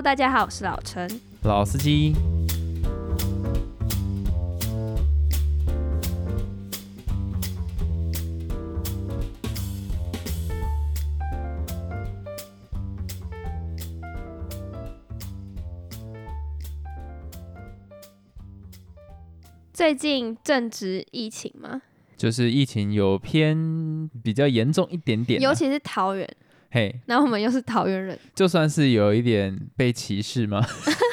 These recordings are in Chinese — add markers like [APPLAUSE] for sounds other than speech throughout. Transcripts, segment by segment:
Hello，大家好，我是老陈。老司机，最近正值疫情吗，就是疫情有偏比较严重一点点啊、尤其是桃园，嘿，那我们又是桃园人，就算是有一点被歧视吗？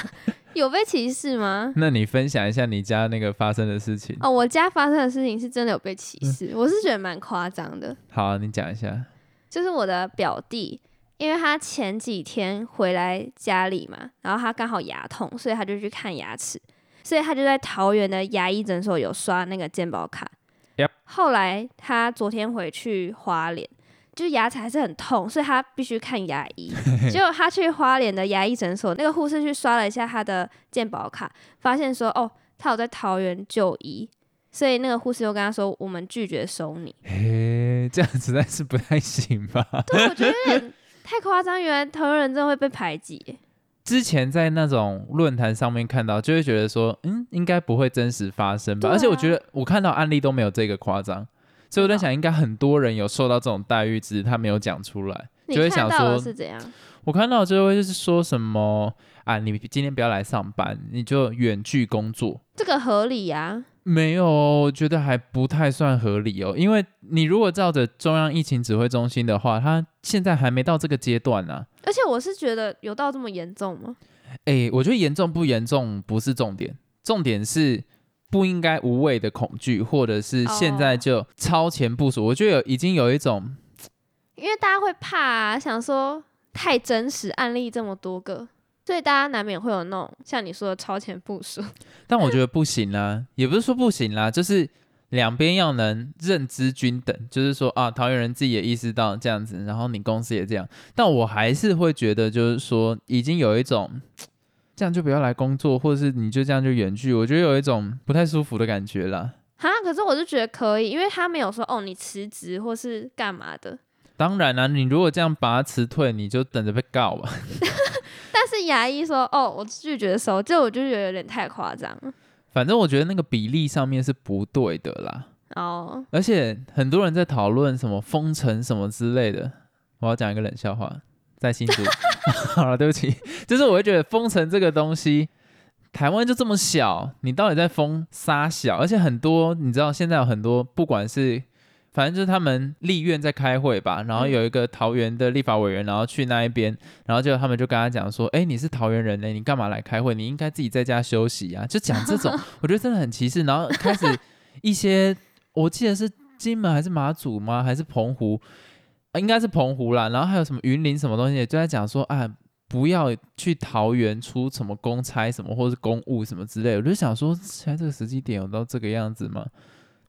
[LAUGHS] 有被歧视吗？[LAUGHS] 那你分享一下你家那个发生的事情。哦，我家发生的事情是真的有被歧视，我是觉得蛮夸张的。好啊、你讲一下。就是我的表弟，因为他前几天回来家里嘛，然后他刚好牙痛，所以他就去看牙齿，所以他就在桃园的牙医诊所有刷那个健保卡。Yep 后来他昨天回去花莲，就是牙齿还是很痛，所以他必须看牙医。[LAUGHS] 结果他去花莲的牙医诊所，那个护士去刷了一下他的健保卡，发现说哦，他有在桃园就医，所以那个护士又跟他说，我们拒绝收你。诶，这样实在是不太行吧？对，我觉得有点 [LAUGHS] 太夸张。原来桃园人真的会被排挤，之前在那种论坛上面看到，就会觉得说，嗯，应该不会真实发生吧？啊而且我觉得我看到案例都没有这个夸张，所以我在想，应该很多人有受到这种待遇，只是他没有讲出来，你就会想说，是怎样？我看到就会就是说什么啊，你今天不要来上班，你就远距工作。这个合理啊？没有，我觉得还不太算合理哦，因为你如果照着中央疫情指挥中心的话，他现在还没到这个阶段呢、而且我是觉得有到这么严重吗？诶，我觉得严重不严重不是重点，重点是不应该无谓的恐惧，或者是现在哦就超前部署。我觉得有已经有一种，因为大家会怕啊，想说太真实，案例这么多个，所以大家难免会有那种像你说的超前部署。但我觉得不行啦，[LAUGHS] 也不是说不行啦，就是两边要能认知均等，就是说啊，桃园人自己也意识到这样子，然后你公司也这样，但我还是会觉得，就是说已经有一种。这样就不要来工作，或者是你就这样就远距，我觉得有一种不太舒服的感觉啦。哈，可是我就觉得可以，因为他没有说哦，你辞职或是干嘛的。当然啦、你如果这样把他辞退，你就等着被告吧。[LAUGHS] 但是牙医说哦，我拒绝收，这我就觉得有点太夸张了。反正我觉得那个比例上面是不对的啦，哦，而且很多人在讨论什么封城什么之类的。我要讲一个冷笑话，在新竹。[LAUGHS] 好了，对不起，就是我会觉得封城这个东西，台湾就这么小，你到底在封杀小？而且很多你知道，现在有很多不管是。反正就是他们立院在开会吧，然后有一个桃园的立法委员，然后去那一边，然后就他们就跟他讲说，哎、你是桃园人呢，你干嘛来开会？你应该自己在家休息啊，就讲这种，[LAUGHS] 我觉得真的很歧视。然后开始一些，我记得是金门还是马祖吗？还是澎湖？呃应该是澎湖啦。然后还有什么云林什么东西，就在讲说啊，不要去桃园出什么公差什么，或是公务什么之类的。我就想说，现在这个时机点有到这个样子吗？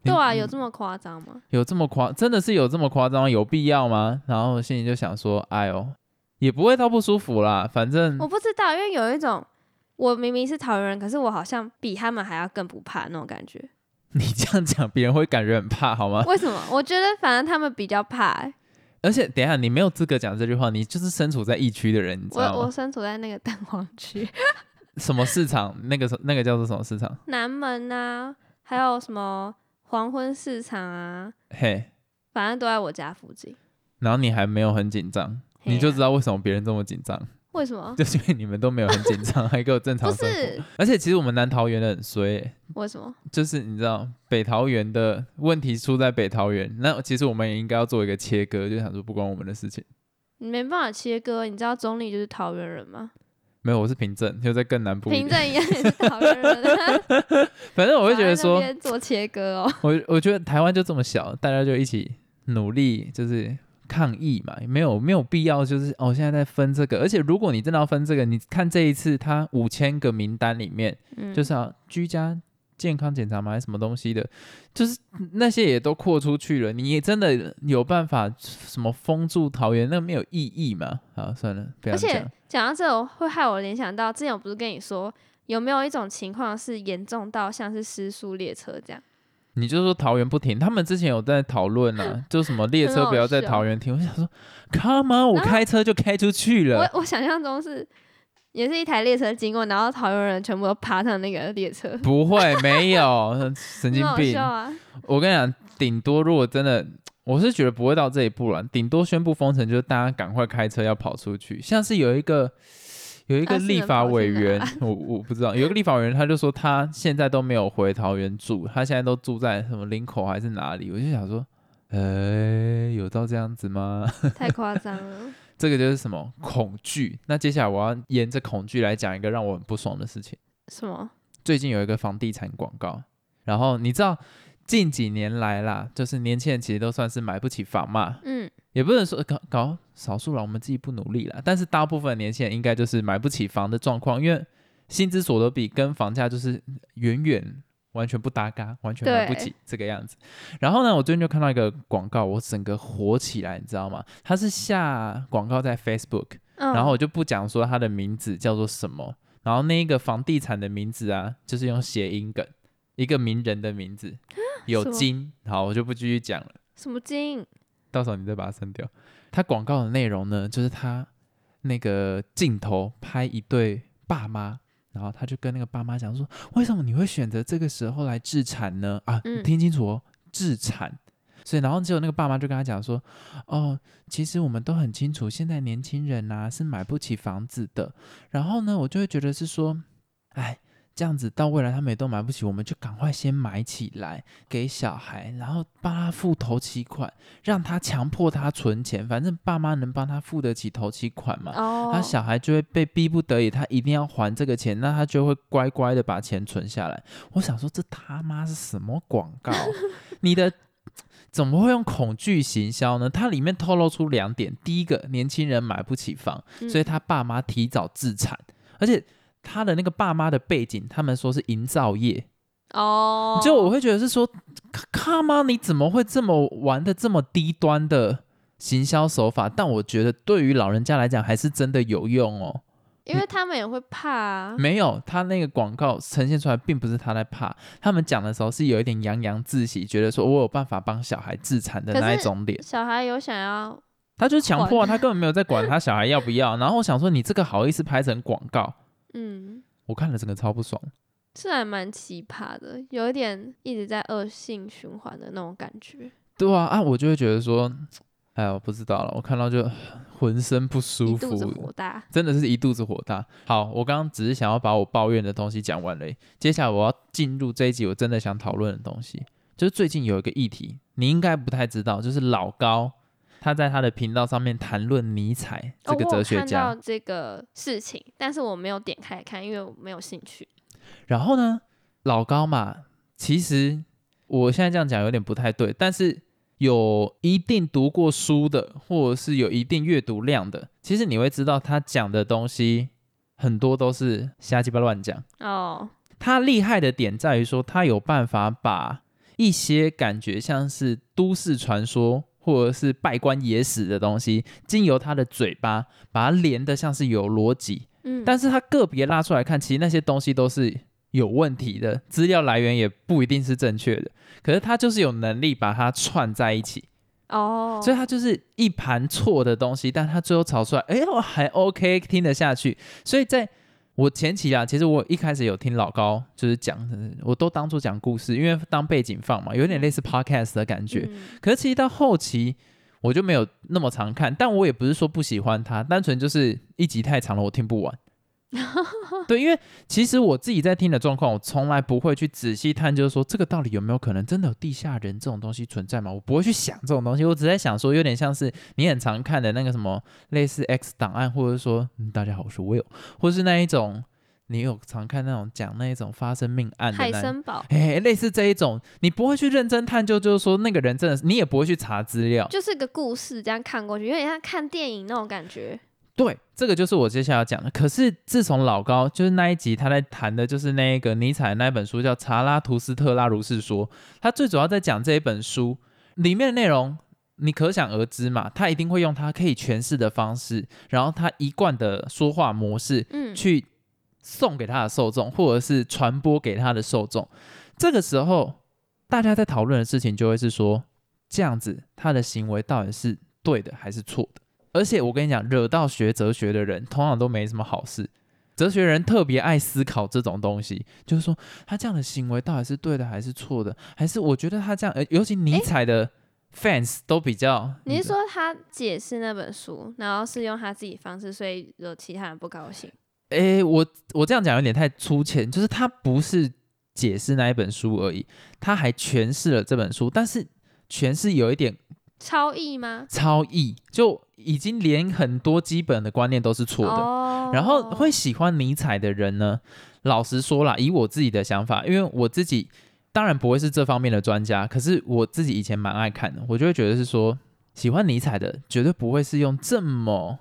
你对啊，有这么夸张吗？有这么夸，真的是有这么夸张，有必要吗？然后我心里就想说，哎呦，也不会到不舒服啦，反正我不知道，因为有一种我明明是桃园人，可是我好像比他们还要更不怕那种感觉。你这样讲，别人会感觉很怕，好吗？为什么？我觉得反正他们比较怕、欸。而且等一下，你没有资格讲这句话，你就是身处在疫区的人，你知我道吗？我身处在那个蛋黄区，什么市场？那个那个叫做什么市场？南门啊，还有什么黄昏市场啊，嘿，反正都在我家附近。然后你还没有很紧张，你就知道为什么别人这么紧张，为什么？[LAUGHS] 就是因为你们都没有很紧张，[LAUGHS] 还给我正常不生活。是而且其实我们南桃园的很衰欸、为什么？就是你知道北桃园的问题出在北桃园，那其实我们也应该要做一个切割，就想说不关我们的事情。你没办法切割，你知道中立就是桃园人吗？没有，我是平镇，就在更南部一点。凭证一样也是桃园人，[LAUGHS] 反正我会觉得说，做切割哦。我我觉得台湾就这么小，大家就一起努力，就是抗议嘛，没有没有必要就是哦，现在在分这个，而且如果你真的要分这个，你看这一次他五千个名单里面，嗯，就是要居家健康检查吗？还是什么东西的？就是那些也都扩出去了，你也真的有办法什么封住桃园，那没有意义嘛？好，算了，不要而且讲。到这，我会害我联想到之前我不是跟你说，有没有一种情况是严重到像是失速列车这样？你就说桃园不停，他们之前有在讨论啊，就什么列车不要在桃园停。我想说，Come on，我开车就开出去了。我我想象中是也是一台列车经过，然后桃园人全部都爬上那个列车，不会，没有，[LAUGHS] 神经病。啊！我跟你讲，顶多如果真的，我是觉得不会到这一步了，顶多宣布封城，就是大家赶快开车要跑出去。像是有一个有一个立法委员，我我不知道，有一个立法委员他就说他现在都没有回桃园住，他现在都住在什么林口还是哪里？我就想说，呃，有到这样子吗？[LAUGHS] 太夸张了。这个就是什么恐惧。那接下来我要沿着恐惧来讲一个让我很不爽的事情。什么？最近有一个房地产广告，然后你知道近几年来啦，就是年轻人其实都算是买不起房嘛，嗯，也不能说搞搞少数了，我们自己不努力啦，但是大部分年轻人应该就是买不起房的状况，因为薪资所得比跟房价就是远远完全不搭嘎，完全买不起这个样子。然后呢，我最近就看到一个广告，我整个火起来，你知道吗？它是下广告在 Facebook，嗯。然后我就不讲说它的名字叫做什么，然后那一个房地产的名字啊，就是用谐音梗，一个名人的名字，有金。好，我就不继续讲了，什么金？到时候你再把它删掉。它广告的内容呢，就是他那个镜头拍一对爸妈。然后他就跟那个爸妈讲说：“为什么你会选择这个时候来自产呢？啊，你嗯听清楚哦，自产。所以，然后只有那个爸妈就跟他讲说：“哦，其实我们都很清楚，现在年轻人呐、是买不起房子的。然后呢，我就会觉得是说，哎，这样子到未来他们也都买不起，我们就赶快先买起来给小孩，然后帮他付头期款，让他强迫他存钱，反正爸妈能帮他付得起头期款嘛。哦，他小孩就会被逼不得已，他一定要还这个钱，那他就会乖乖的把钱存下来。我想说，这他妈是什么广告？你的 [LAUGHS] 怎么会用恐惧行销呢？它里面透露出两点：第一个，年轻人买不起房，嗯所以他爸妈提早自产，而且他的那个爸妈的背景，他们说是营造业，哦，就我会觉得是说，他妈？你怎么会这么玩的这么低端的行销手法？但我觉得对于老人家来讲，还是真的有用哦。因为他们也会怕啊。没有，他那个广告呈现出来，并不是他在怕，他们讲的时候是有一点洋洋自喜，觉得说我有办法帮小孩自残的那一种脸。小孩有想要，他就是强迫啊，他根本没有在管他小孩要不要。然后我想说，你这个好意思拍成广告？嗯，我看了整个超不爽。是还蛮奇葩的，有一点一直在恶性循环的那种感觉，对啊，啊，我就会觉得说，哎呀，我不知道了，我看到就浑身不舒一肚子服。火大。真的是一肚子火大。好，我刚刚只是想要把我抱怨的东西讲完了，接下来我要进入这一集我真的想讨论的东西，就是最近有一个议题，你应该不太知道，就是老高他在他的频道上面谈论尼采这个哦、我看哲学家，到这个事情，但是我没有点开来看，因为我没有兴趣。然后呢，老高嘛，其实我现在这样讲有点不太对，但是有一定读过书的，或者是有一定阅读量的，其实你会知道他讲的东西很多都是瞎鸡巴乱讲。哦，他厉害的点在于说，他有办法把一些感觉像是都市传说或者是拜官野史的东西，经由他的嘴巴把它连的像是有逻辑，嗯，但是他个别拉出来看，其实那些东西都是有问题的，资料来源也不一定是正确的。可是他就是有能力把它串在一起，哦，所以他就是一盘错的东西，但他最后炒出来，哎我还 OK，听得下去。所以在我前期啊，其实我一开始有听老高就是讲，我都当做讲故事，因为当背景放嘛，有点类似 podcast 的感觉。嗯可是其实到后期我就没有那么常看，但我也不是说不喜欢它，单纯就是一集太长了，我听不完。[LAUGHS] 对，因为其实我自己在听的状况，我从来不会去仔细探究说这个到底有没有可能真的有地下人这种东西存在吗？我不会去想这种东西，我只在想说，有点像是你很常看的那个什么类似 X 档案，或者说、嗯、大家好，我是 Will，或是那一种你有常看那种讲那一种发生命案的海森堡哎，类似这一种，你不会去认真探究，就是说那个人真的是，你也不会去查资料。就是个故事，这样看过去，有点像看电影那种感觉。对，这个就是我接下来要讲的。可是自从老高就是那一集他在谈的，就是那一个尼采那本书叫《查拉图斯特拉如是说》，他最主要在讲这一本书里面的内容，你可想而知嘛，他一定会用他可以诠释的方式，然后他一贯的说话模式，嗯，去送给他的受众，或者是传播给他的受众。这个时候，大家在讨论的事情就会是说，这样子他的行为到底是对的还是错的？而且我跟你讲，惹到学哲学的人，通常都没什么好事。哲学人特别爱思考这种东西，就是说他这样的行为到底是对的还是错的，还是我觉得他这样，呃，尤其尼采的 fans 都比较，你是说他解释那本书，然后是用他自己方式，所以惹其他人不高兴？诶，我我这样讲有点太粗浅，就是他不是解释那一本书而已，他还诠释了这本书，但是诠释有一点超译吗？超译，就已经连很多基本的观念都是错的。哦，然后会喜欢尼采的人呢，老实说啦，以我自己的想法，因为我自己当然不会是这方面的专家，可是我自己以前蛮爱看的，我就会觉得是说，喜欢尼采的绝对不会是用这么，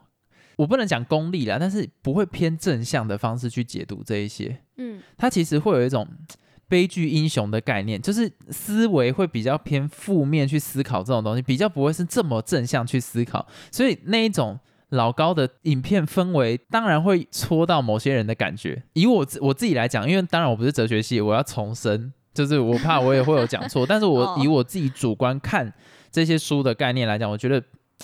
我不能讲功利啦，但是不会偏正向的方式去解读这一些，嗯，他其实会有一种。悲剧英雄的概念，就是思维会比较偏负面去思考这种东西，比较不会是这么正向去思考，所以那一种老高的影片氛围，当然会戳到某些人的感觉。以我自我自己来讲，因为当然我不是哲学系，我要重申，就是我怕我也会有讲错，但是我 [LAUGHS] 哦以我自己主观看这些书的概念来讲，我觉得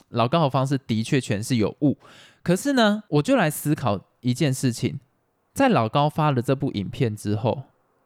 老高的方式的确全是有误。可是呢，我就来思考一件事情，在老高发了这部影片之后。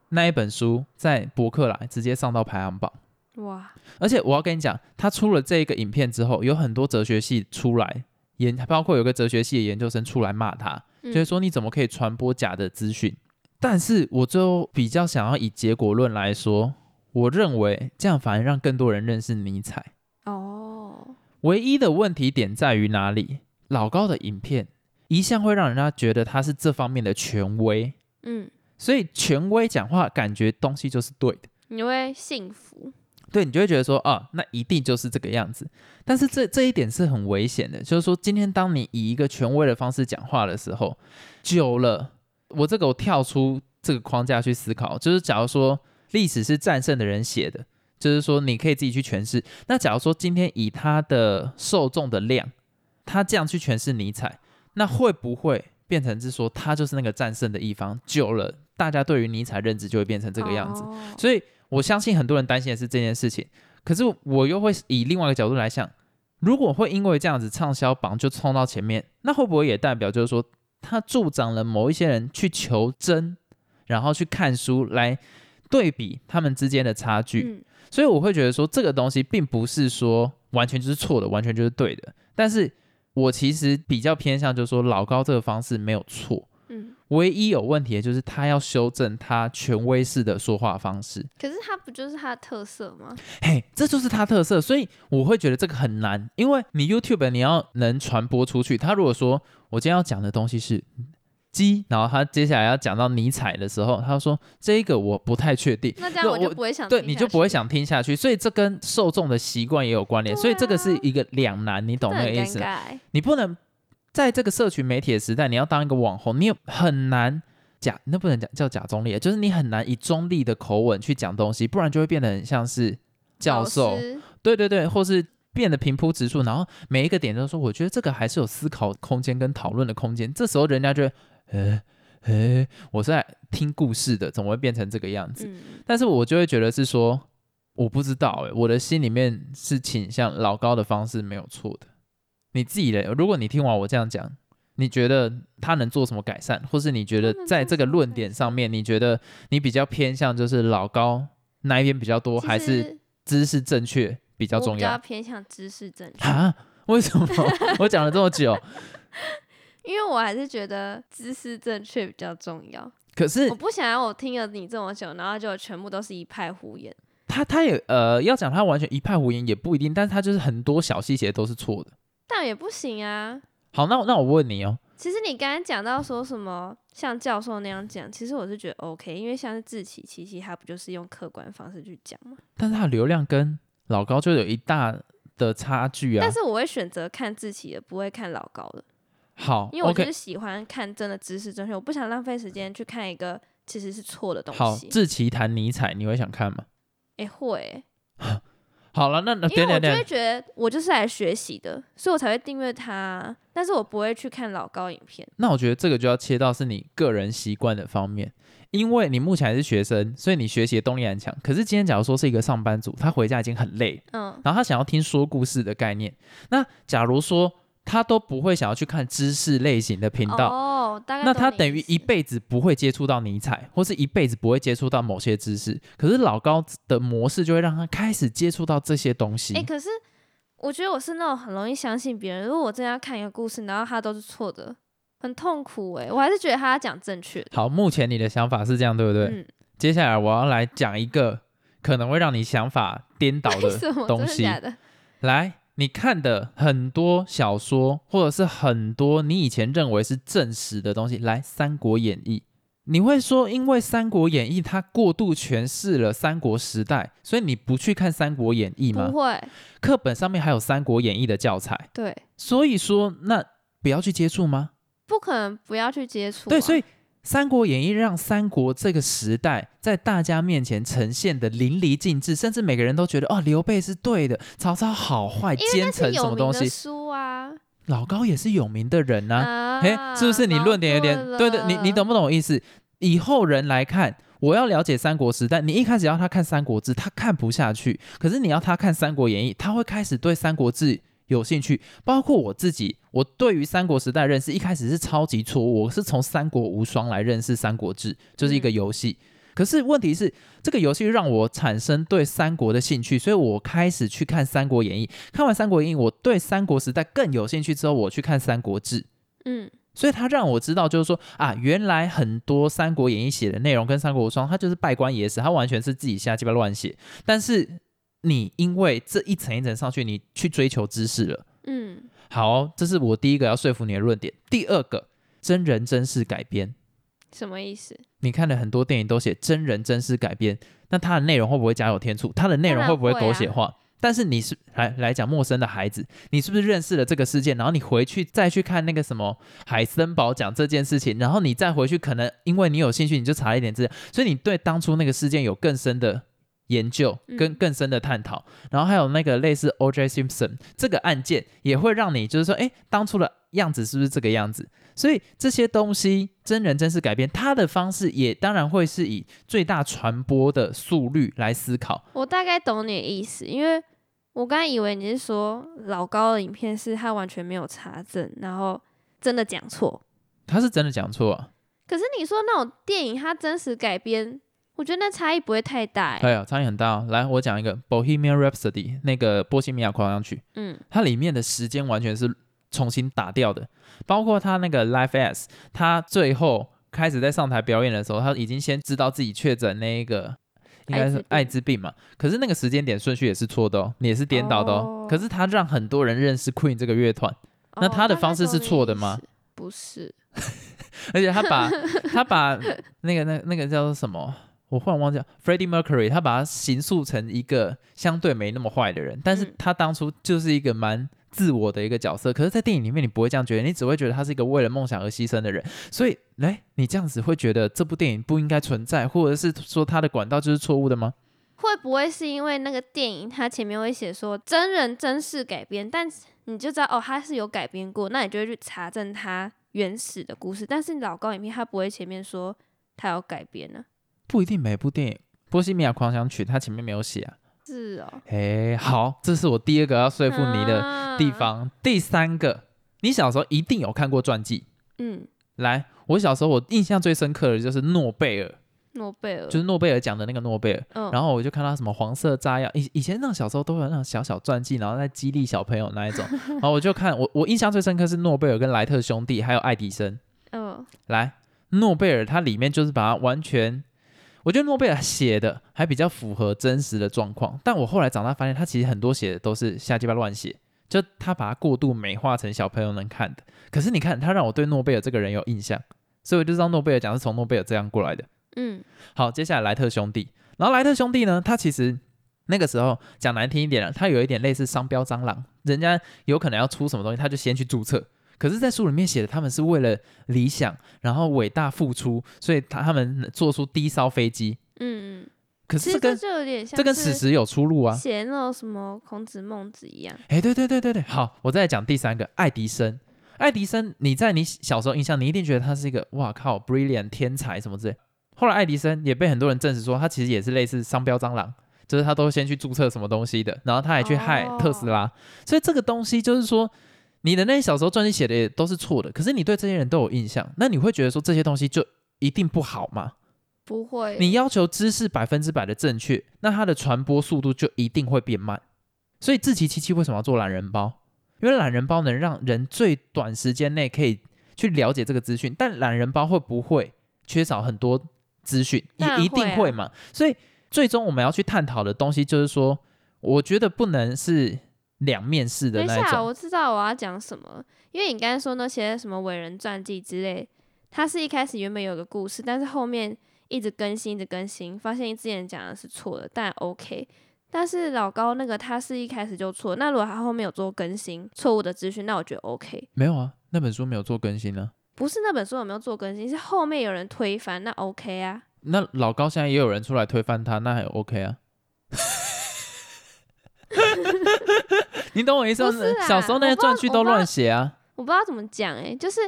那一本书在博客来直接上到排行榜，哇，而且我要跟你讲，他出了这个影片之后，有很多哲学系出来研，包括有个哲学系的研究生出来骂他，嗯就是说你怎么可以传播假的资讯？但是我最后比较想要以结果论来说，我认为这样反而让更多人认识尼采。哦，唯一的问题点在于哪里？老高的影片一向会让人家觉得他是这方面的权威，嗯，所以权威讲话感觉东西就是对的。你会幸福，对你就会觉得说啊，那一定就是这个样子。但是这这一点是很危险的，就是说今天当你以一个权威的方式讲话的时候，久了，我这个我跳出这个框架去思考，就是假如说历史是战胜的人写的，就是说你可以自己去诠释。那假如说今天以他的受众的量，他这样去诠释尼采，那会不会变成是说他就是那个战胜的一方？久了，大家对于尼采认知就会变成这个样子。哦所以我相信很多人担心的是这件事情，可是我又会以另外一个角度来想，如果会因为这样子畅销榜就冲到前面，那会不会也代表就是说，它助长了某一些人去求真，然后去看书来对比他们之间的差距？嗯，所以我会觉得说，这个东西并不是说完全就是错的，完全就是对的，但是我其实比较偏向就是说，老高这个方式没有错。嗯，唯一有问题的就是他要修正他权威式的说话方式，可是他不就是他的特色吗？嘿，这就是他特色，所以我会觉得这个很难，因为你 YouTube 你要能传播出去。他如果说我今天要讲的东西是鸡，然后他接下来要讲到尼采的时候，他说这个我不太确定，那这样我就不会想对，你就不会，想听下去，所以这跟受众的习惯也有关联，对所以这个是啊一个两难，你懂那个意思？你不能在这个社群媒体的时代，你要当一个网红，你很难假，那不能讲叫假中立，就是你很难以中立的口吻去讲东西，不然就会变得很像是教授，对对对，或是变得平铺直述，然后每一个点都说，我觉得这个还是有思考空间跟讨论的空间。这时候人家就会，呃呃，我是在听故事的，怎么会变成这个样子？嗯，但是我就会觉得是说，我不知道哎、我的心里面是倾向老高的方式没有错的。你自己的，如果你听完我这样讲，你觉得他能做什么改善，或是你觉得在这个论点上面，你觉得你比较偏向就是老高那一边比较多，还是知识正确比较我比较重要偏向知识正确，啊？为什么？[LAUGHS] 我讲了这么久，[LAUGHS] 因为我还是觉得知识正确比较重要。可是我不想要我听了你这么久，然后就全部都是一派胡言。他他也呃要讲他完全一派胡言也不一定，但是他就是很多小细节都是错的。但也不行啊。好，那那我问你哦，其实你刚刚讲到说什么像教授那样讲，其实我是觉得 OK，因为像是志奇、七七，他不就是用客观方式去讲吗？但是他的流量跟老高就有一大的差距啊但。是我会选择看志奇的，不会看老高的，好因为我就是喜欢看真的知识正确，我不想浪费时间去看一个其实是错的东西好，西。志奇谈尼采，你会想看吗？哎、会欸、[LAUGHS] 好了，那那因为我就会觉得我就是来学习的，所以我才会订阅它，但是我不会去看老高影片。那我觉得这个就要切到是你个人习惯的方面，因为你目前还是学生，所以你学习的动力很强。可是今天假如说是一个上班族，他回家已经很累，嗯，然后他想要听说故事的概念，那假如说他都不会想要去看知识类型的频道。哦，大概那他等于一辈子不会接触到尼采，或是一辈子不会接触到某些知识。可是老高的模式就会让他开始接触到这些东西。哎、可是我觉得我是那种很容易相信别人。如果我真的要看一个故事，然后他都是错的，很痛苦哎、我还是觉得他讲正确的。好，目前你的想法是这样，对不对？嗯，接下来我要来讲一个可能会让你想法颠倒的 [LAUGHS] 东西。的的？来，你看的很多小说，或者是很多你以前认为是正史的东西，来《三国演义》，你会说，因为《三国演义》它过度诠释了三国时代，所以你不去看《三国演义》吗不？会，课本上面还有《三国演义》的教材，对，所以说那不要去接触吗？不可能不要去接触、啊。对，所以《三国演义》让三国这个时代在大家面前呈现的淋漓尽致，甚至每个人都觉得哦，刘备是对的，曹操好坏，奸臣什么东西。书啊，老高也是有名的人呐、啊，嘿、是不是你论点有点矛对对？你你懂不懂我意思？以后人来看，我要了解三国时代，你一开始要他看《三国志》，他看不下去；可是你要他看《三国演义》，他会开始对《三国志》有兴趣。包括我自己，我对于三国时代认识一开始是超级错误，我是从《三国无双》来认识《三国志》，就是一个游戏。可是问题是，这个游戏让我产生对三国的兴趣，所以我开始去看《三国演义》。看完《三国演义》，我对三国时代更有兴趣之后，我去看《三国志》。嗯，所以他让我知道，就是说啊，原来很多《三国演义》写的内容跟《三国无双》，它就是拜官野史，它完全是自己瞎鸡巴乱写。但是你因为这一层一层上去，你去追求知识了。嗯，好，这是我第一个要说服你的论点。第二个，真人真事改编。什么意思？你看了很多电影都写真人真事改编，那它的内容会不会加有天助？它的内容会不会狗血化？但是你是来来讲陌生的孩子，你是不是认识了这个事件？然后你回去再去看那个什么海森堡讲这件事情，然后你再回去，可能因为你有兴趣，你就查了一点资料，所以你对当初那个事件有更深的研究，跟嗯更深的探讨。然后还有那个类似 O.J. Simpson 这个案件，也会让你就是说，哎，当初的样子是不是这个样子？所以这些东西真人真事改编，它的方式也当然会是以最大传播的速率来思考。我大概懂你的意思，因为我刚才以为你是说老高的影片是他完全没有查证，然后真的讲错。他是真的讲错啊，可是你说那种电影，它真实改编，我觉得那差异不会太大、欸。哎呀，差异很大、哦。来，我讲一个《Bohemian Rhapsody》那个《波西米亚狂想曲》，嗯，它里面的时间完全是重新打掉的，包括他那个 Life S，他最后开始在上台表演的时候，他已经先知道自己确诊那一个应该是艾艾滋病嘛，可是那个时间点顺序也是错的哦，也是颠倒的哦。哦可是他让很多人认识 Queen 这个乐团，那哦他的方式是错的吗？不是，[LAUGHS] 而且他把 [LAUGHS] 他把那个那那个叫做什么？我忽然忘记了，Freddie Mercury，他把他形塑成一个相对没那么坏的人，但是嗯他当初就是一个蛮自我的一个角色。可是，在电影里面你不会这样觉得，你只会觉得他是一个为了梦想而牺牲的人。所以，来，你这样子会觉得这部电影不应该存在，或者是说他的管道就是错误的吗？会不会是因为那个电影它前面会写说真人真事改编，但是你就知道哦，他是有改编过，那你就会去查证他原始的故事。但是老高影片他不会前面说他有改编呢、不一定每部电影《波西米亚狂想曲》它前面没有写啊。是哦，哎，好，这是我第二个要说服你的的地。方。第三个，你小时候一定有看过传记。嗯，来，我小时候我印象最深刻的就是诺贝尔，诺贝尔就是诺贝尔奖的那个诺贝尔。嗯，然后我就看到什么黄色炸药，以以前那种小时候都有那种小小传记，然后在激励小朋友那一种。[LAUGHS] 然后我就看我我印象最深刻是诺贝尔跟莱特兄弟还有爱迪生。嗯来，诺贝尔它里面就是把它完全，我觉得诺贝尔写的还比较符合真实的状况，但我后来长大发现，他其实很多写的都是瞎鸡巴乱写，就他把它过度美化成小朋友能看的。可是你看，他让我对诺贝尔这个人有印象，所以我就知道诺贝尔奖是从诺贝尔这样过来的。嗯好，接下来莱特兄弟，然后莱特兄弟呢，他其实那个时候讲难听一点了，他有一点类似商标蟑螂，人家有可能要出什么东西，他就先去注册。可是，在书里面写的，他们是为了理想，然后伟大付出，所以他他们做出第一艘飞机。嗯嗯，可是这跟这有点像这跟史是实有出入啊！写那种什么孔子孟子一样。哎，对对对对对，好，我再来讲第三个，爱迪生。爱迪生，你在你小时候印象，你一定觉得他是一个哇靠，brilliant 天才什么之类。后来爱迪生也被很多人证实说，他其实也是类似商标蟑螂，就是他都先去注册什么东西的，然后他还去害特斯拉。所以这个东西就是说，你的那些小时候传记写的也都是错的，可是你对这些人都有印象，那你会觉得说这些东西就一定不好吗？不会，你要求知识百分之百的正确，那它的传播速度就一定会变慢。所以自奇七七为什么要做懒人包？因为懒人包能让人最短时间内可以去了解这个资讯，但懒人包会不会缺少很多资讯？也一定会嘛。所以最终我们要去探讨的东西就是说，我觉得不能是两面式的那种。等一下，我知道我要讲什么，因为你刚才说那些什么伟人传记之类，它是一开始原本有个故事，但是后面。一直更新，一直更新，发现之前讲的是错的，但 OK。但是老高那个他是一开始就错，那如果他后面有做更新错误的资讯，那我觉得 OK。没有啊，那本书没有做更新呢。不是那本书有没有做更新，是后面有人推翻，那 OK 啊。那老高现在也有人出来推翻他，那还 OK 啊。你懂我意思吗？小时候那些传记都乱写啊。我不知道怎么讲哎，就是。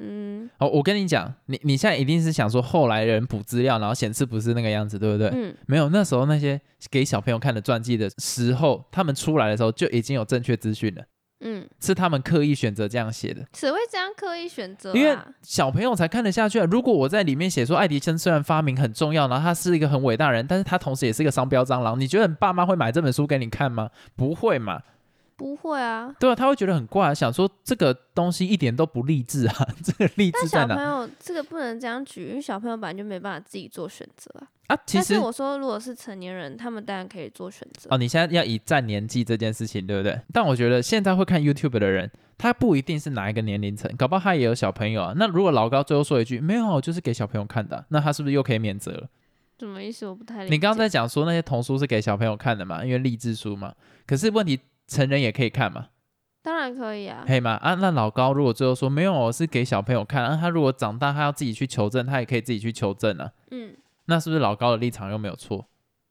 嗯，哦，我跟你讲，你你现在一定是想说后来人补资料，然后显示不是那个样子，对不对？嗯，没有，那时候那些给小朋友看的传记的时候，他们出来的时候就已经有正确资讯了。嗯，是他们刻意选择这样写的。只会这样刻意选择？因为小朋友才看得下去啊。如果我在里面写说爱迪生虽然发明很重要，然后他是一个很伟大人，但是他同时也是一个商标蟑螂，你觉得你爸妈会买这本书给你看吗？不会嘛。不会啊，对啊，他会觉得很怪，想说这个东西一点都不励志啊，[LAUGHS] 这个励志在哪？小朋友这个不能这样举，因为小朋友本来就没办法自己做选择啊。啊，其实我说如果是成年人，他们当然可以做选择。哦，你现在要以占年纪这件事情，对不对？但我觉得现在会看 YouTube 的人，他不一定是哪一个年龄层，搞不好他也有小朋友啊。那如果老高最后说一句没有，就是给小朋友看的，那他是不是又可以免责了？什么意思？我不太理解。你刚刚在讲说那些童书是给小朋友看的嘛？因为励志书嘛。可是问题，成人也可以看嘛？当然可以啊，可以吗？啊，那老高如果最后说没有，是给小朋友看，那他如果长大他要自己去求证，他也可以自己去求证啊。嗯，那是不是老高的立场又没有错？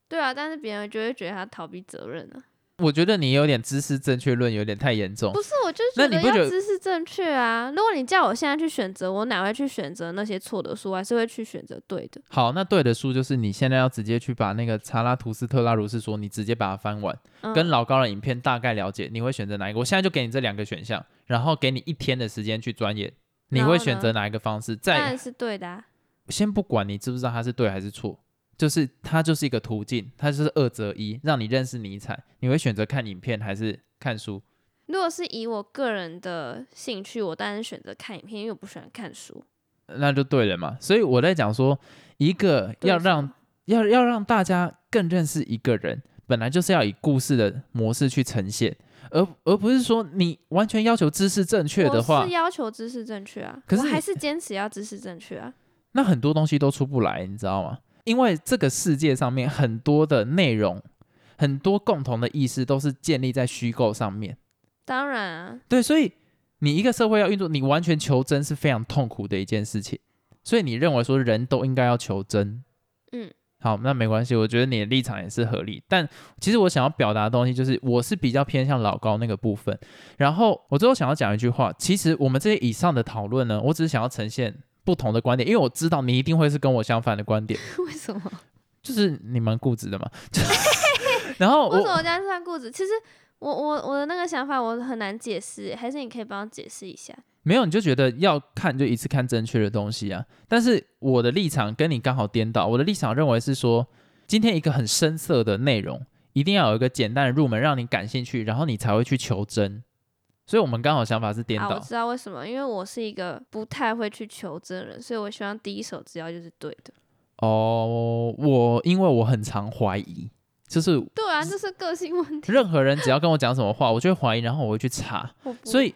对啊，但是别人就会觉得他逃避责任了。我觉得你有点知识正确论有点太严重。不是，我就觉得要知识正确啊。如果你叫我现在去选择，我哪会去选择那些错的书，还是会去选择对的。好，那对的书就是你现在要直接去把那个查拉图斯特拉如是说，你直接把它翻完，跟老高的影片大概了解，你会选择哪一个？我现在就给你这两个选项，然后给你一天的时间去钻研，你会选择哪一个方式？当然是对的。先不管你知不知道它是对还是错。就是它就是一个途径，它就是二择一，让你认识尼采。你会选择看影片还是看书？如果是以我个人的兴趣，我当然选择看影片，因为我不喜欢看书。那就对了嘛。所以我在讲说，一个要让要要让大家更认识一个人，本来就是要以故事的模式去呈现，而而不是说你完全要求知识正确的话，是要求知识正确啊。可是还是坚持要知识正确啊。那很多东西都出不来，你知道吗？因为这个世界上面很多的内容，很多共同的意识都是建立在虚构上面。当然啊，对，所以你一个社会要运作，你完全求真是非常痛苦的一件事情。所以你认为说人都应该要求真，嗯，好，那没关系，我觉得你的立场也是合理。但其实我想要表达的东西就是，我是比较偏向老高那个部分。然后我最后想要讲一句话，其实我们这些以上的讨论呢，我只是想要呈现。不同的观点，因为我知道你一定会是跟我相反的观点。[LAUGHS] 为什么？就是你蛮固执的嘛。[LAUGHS] [LAUGHS] 然后为什么我家算固执？其实我我我的那个想法我很难解释，还是你可以帮我解释一下？没有，你就觉得要看就一次看正确的东西啊。但是我的立场跟你刚好颠倒。我的立场认为是说，今天一个很深色的内容，一定要有一个简单的入门，让你感兴趣，然后你才会去求真。所以，我们刚好想法是颠倒。我知道为什么，因为我是一个不太会去求证人，所以我希望第一手资料就是对的。哦，我因为我很常怀疑，就是对啊，这是个性问题。任何人只要跟我讲什么话，我就会怀疑，然后我会去查。[LAUGHS] 所以，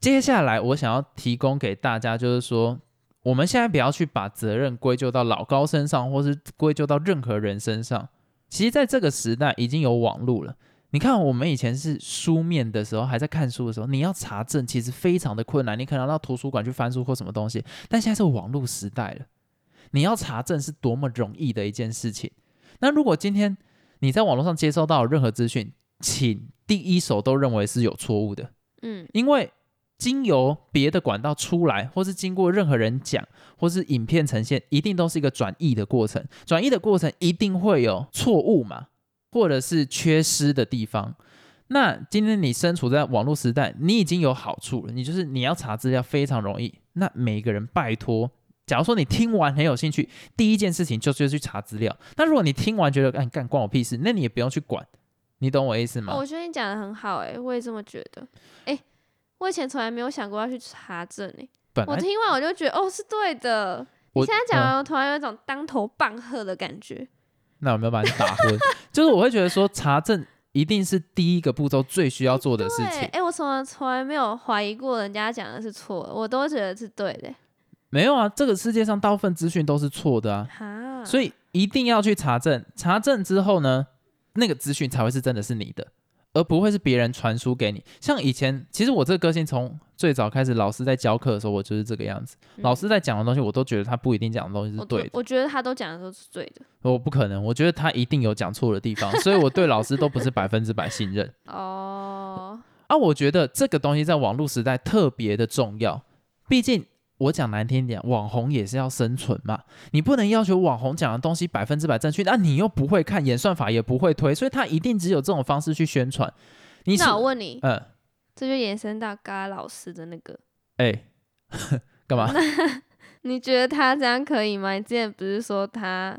接下来我想要提供给大家，就是说，我们现在不要去把责任归咎到老高身上，或是归咎到任何人身上。其实，在这个时代，已经有网络了。你看，我们以前是书面的时候，还在看书的时候，你要查证其实非常的困难，你可能要到图书馆去翻书或什么东西。但现在是网络时代了，你要查证是多么容易的一件事情。那如果今天你在网络上接收到任何资讯，请第一手都认为是有错误的，嗯，因为经由别的管道出来，或是经过任何人讲，或是影片呈现，一定都是一个转译的过程，转译的过程一定会有错误嘛。或者是缺失的地方，那今天你身处在网络时代，你已经有好处了，你就是你要查资料非常容易。那每一个人拜托，假如说你听完很有兴趣，第一件事情就是去查资料。那如果你听完觉得干干关我屁事，那你也不用去管，你懂我意思吗？哦我觉得你讲的很好，哎，我也这么觉得。哎，我以前从来没有想过要去查证，哎，我听完我就觉得哦是对的。你现在讲嗯完，我突然有一种当头棒喝的感觉。那有没有把你打昏？[LAUGHS] 就是我会觉得说查证一定是第一个步骤最需要做的事，情哎、。我从来从来没有怀疑过人家讲的是错的，我都觉得是对的。没有啊，这个世界上大部分资讯都是错的啊。哈，所以一定要去查证，查证之后呢，那个资讯才会是真的是你的，而不会是别人传输给你。像以前，其实我这个个性从最早开始，老师在教课的时候，我就是这个样子。嗯老师在讲的东西，我都觉得他不一定讲的东西是我对的，我觉得他都讲的都是对的。我不可能，我觉得他一定有讲错的地方，[LAUGHS] 所以我对老师都不是百分之百信任。哦，啊，我觉得这个东西在网络时代特别的重要，毕竟我讲难听点，网红也是要生存嘛，你不能要求网红讲的东西百分之百正确，那、你又不会看演算法，也不会推，所以他一定只有这种方式去宣传。你我问你，嗯，这就延伸到嘎老师的那个，哎、[LAUGHS] 干嘛？[LAUGHS] 你觉得他这样可以吗？你之前不是说他，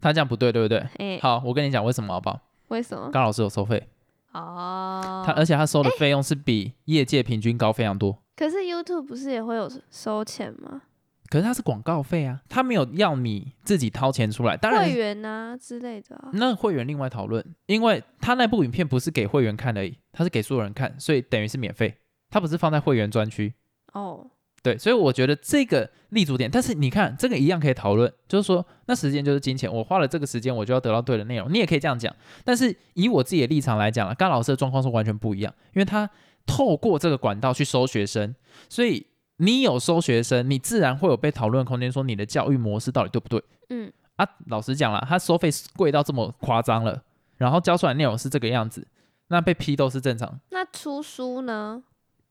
他这样不对，对不对？哎、好，我跟你讲为什么好不好？为什么？高老师有收费，哦，他而且他收的费用是比业界平均高非常多。可是 YouTube 不是也会有收钱吗？可是它是广告费啊，它没有要你自己掏钱出来。当然会，员啊之类的啊。那会员另外讨论，因为他那部影片不是给会员看而已，他是给所有人看，所以等于是免费，他不是放在会员专区。哦，对，所以我觉得这个立足点，但是你看这个一样可以讨论，就是说那时间就是金钱，我花了这个时间，我就要得到对的内容，你也可以这样讲。但是以我自己的立场来讲了，甘老师的状况是完全不一样，因为他透过这个管道去收学生，所以你有收学生，你自然会有被讨论的空间，说你的教育模式到底对不对？嗯，啊，老实讲了，他收费贵到这么夸张了，然后教出来内容是这个样子，那被批都是正常。那出书呢？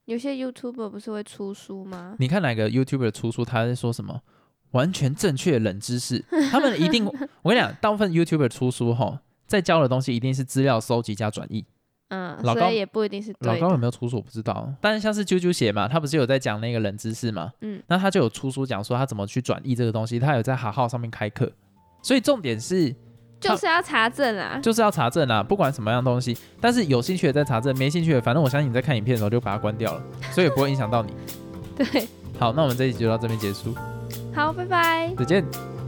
有些 YouTuber 不是会出书吗？你看哪个 YouTuber 出书，他在说什么完全正确的冷知识？他们一定，[LAUGHS] 我跟你讲，大部分 YouTuber 出书后，在教的东西一定是资料收集加转译。嗯，老高所以也不一定是老高有的。没有出书我不知道，但是像是啾啾写嘛，他不是有在讲那个冷知识嘛？嗯，那他就有出书讲说他怎么去转译这个东西，他有在哈号上面开课，所以重点是就是要查证啊。就是要查证啊，不管什么样东西，但是有兴趣的在查证，没兴趣的，反正我相信你在看影片的时候就把它关掉了，所以也不会影响到你。[LAUGHS] 对，好，那我们这一集就到这边结束，好，拜拜。再见。